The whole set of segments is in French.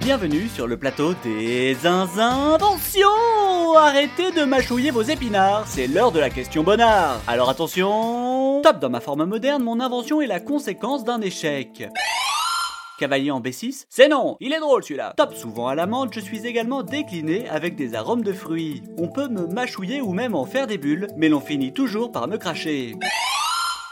Bienvenue sur le plateau des inventions Arrêtez de mâchouiller vos épinards, c'est l'heure de la question bonnard Alors attention Top dans ma forme moderne, mon invention est la conséquence d'un échec. Cavalier en B6 C'est non Il est drôle celui-là Top souvent à la menthe, je suis également décliné avec des arômes de fruits. On peut me mâchouiller ou même en faire des bulles, mais l'on finit toujours par me cracher.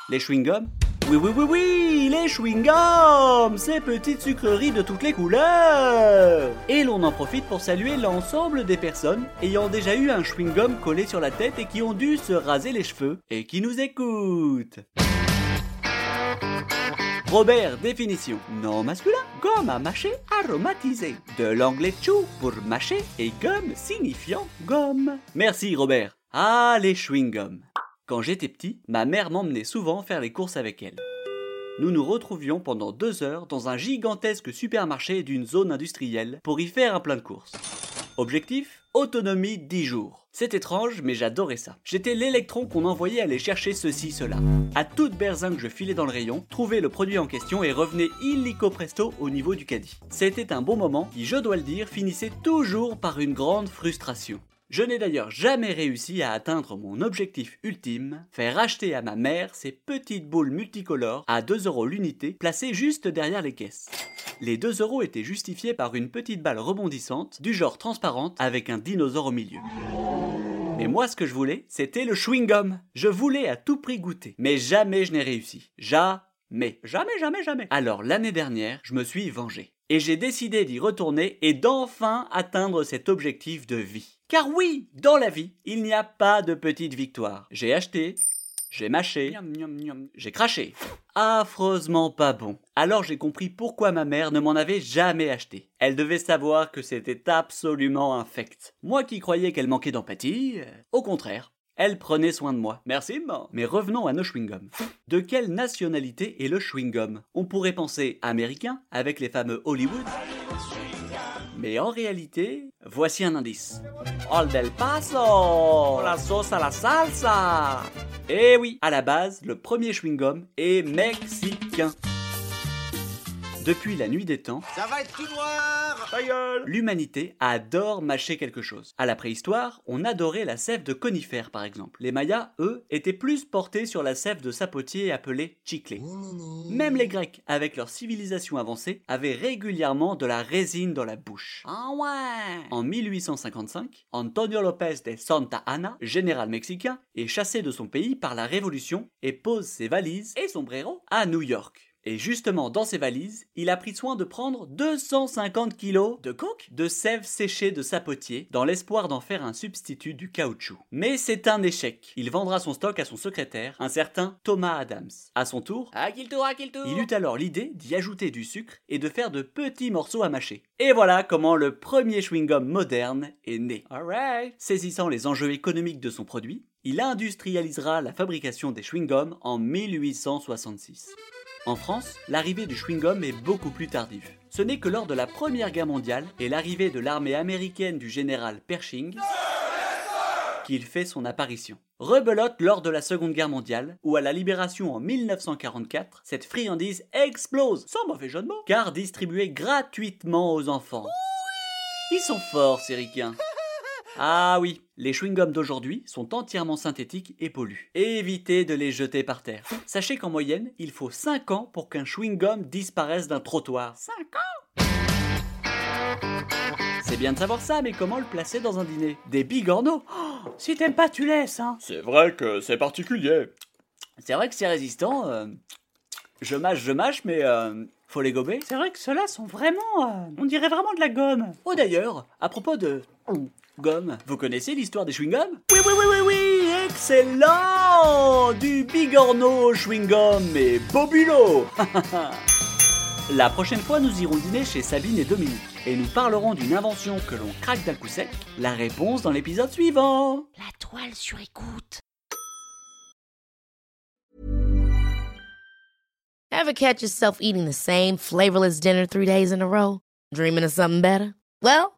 Les chewing-gums Oui, oui, oui, oui Les chewing-gums Ces petites sucreries de toutes les couleurs Et l'on en profite pour saluer l'ensemble des personnes ayant déjà eu un chewing-gum collé sur la tête et qui ont dû se raser les cheveux et qui nous écoutent. Robert, définition. Non masculin, gomme à mâcher aromatisée. De l'anglais chew pour mâcher et gomme signifiant gomme. Merci Robert. Ah, les chewing-gums. Quand j'étais petit, ma mère m'emmenait souvent faire les courses avec elle. Nous nous retrouvions pendant deux heures dans un gigantesque supermarché d'une zone industrielle pour y faire un plein de courses. Objectif Autonomie 10 jours. C'est étrange, mais j'adorais ça. J'étais l'électron qu'on envoyait aller chercher ceci, cela. À toute berzingue, je filais dans le rayon, trouvais le produit en question et revenais illico presto au niveau du caddie. C'était un bon moment qui, je dois le dire, finissait toujours par une grande frustration. Je n'ai d'ailleurs jamais réussi à atteindre mon objectif ultime, faire acheter à ma mère ces petites boules multicolores à 2 euros l'unité placées juste derrière les caisses. Les 2 euros étaient justifiés par une petite balle rebondissante du genre transparente avec un dinosaure au milieu. Mais moi, ce que je voulais, c'était le chewing-gum. Je voulais à tout prix goûter. Mais jamais je n'ai réussi. Jamais. Jamais, jamais, jamais. Alors, l'année dernière, je me suis vengé. Et j'ai décidé d'y retourner et d'enfin atteindre cet objectif de vie. Car oui, dans la vie, il n'y a pas de petite victoire. J'ai acheté, j'ai mâché, j'ai craché. Affreusement pas bon. Alors j'ai compris pourquoi ma mère ne m'en avait jamais acheté. Elle devait savoir que c'était absolument infect. Moi qui croyais qu'elle manquait d'empathie, euh, au contraire. Elle prenait soin de moi. Merci, maman. Mais revenons à nos chewing-gums. De quelle nationalité est le chewing-gum? On pourrait penser américain, avec les fameux Hollywood. Mais en réalité, voici un indice. Ol del Paso La sauce à la salsa Eh oui, à la base, le premier chewing-gum est mexicain. Depuis la nuit des temps, Ça va être tout noir l'humanité adore mâcher quelque chose. À la préhistoire, on adorait la sève de conifères par exemple. Les Mayas, eux, étaient plus portés sur la sève de sapotier appelée chicle. Même les Grecs, avec leur civilisation avancée, avaient régulièrement de la résine dans la bouche. Ah ouais En 1855, Antonio López de Santa Anna, général mexicain, est chassé de son pays par la Révolution et pose ses valises et sombrero à New York. Et justement, dans ses valises, il a pris soin de prendre 250 kilos de coke, de sève séchée de sapotier, dans l'espoir d'en faire un substitut du caoutchouc. Mais c'est un échec. Il vendra son stock à son secrétaire, un certain Thomas Adams. À son tour, À qui le tour, à qui le tour il eut alors l'idée d'y ajouter du sucre et de faire de petits morceaux à mâcher. Et voilà comment le premier chewing-gum moderne est né. Alright. Saisissant les enjeux économiques de son produit, il industrialisera la fabrication des chewing-gums en 1866. En France, l'arrivée du chewing-gum est beaucoup plus tardive. Ce n'est que lors de la Première Guerre mondiale et l'arrivée de l'armée américaine du général Pershing qu'il fait son apparition. Rebelote lors de la Seconde Guerre mondiale, où à la libération en 1944, cette friandise explose, sans mauvais jeu de mots, car distribuée gratuitement aux enfants. Ils sont forts, ces ricains. Ah oui, les chewing-gums d'aujourd'hui sont entièrement synthétiques et polluent. Évitez de les jeter par terre. Sachez qu'en moyenne, il faut 5 ans pour qu'un chewing-gum disparaisse d'un trottoir. 5 ans? C'est bien de savoir ça, mais comment le placer dans un dîner? Des bigorneaux? Oh, Si t'aimes pas, tu laisses, hein C'est vrai que c'est particulier. C'est vrai que c'est résistant. euh, Je mâche, je mâche, mais euh, faut les gober. C'est vrai que ceux-là sont vraiment. euh, on dirait vraiment de la gomme. Oh d'ailleurs, à propos de. Vous connaissez l'histoire des chewing-gums? Oui, oui, oui, oui, oui Excellent Du bigorneau, chewing-gum et bobulo La prochaine fois, nous irons dîner chez Sabine et Dominique et nous parlerons d'une invention que l'on craque d'un coup sec. La réponse dans l'épisode suivant. La toile sur écoute. Ever catch yourself eating the same flavorless dinner three days in a row? Dreaming of something better? Well,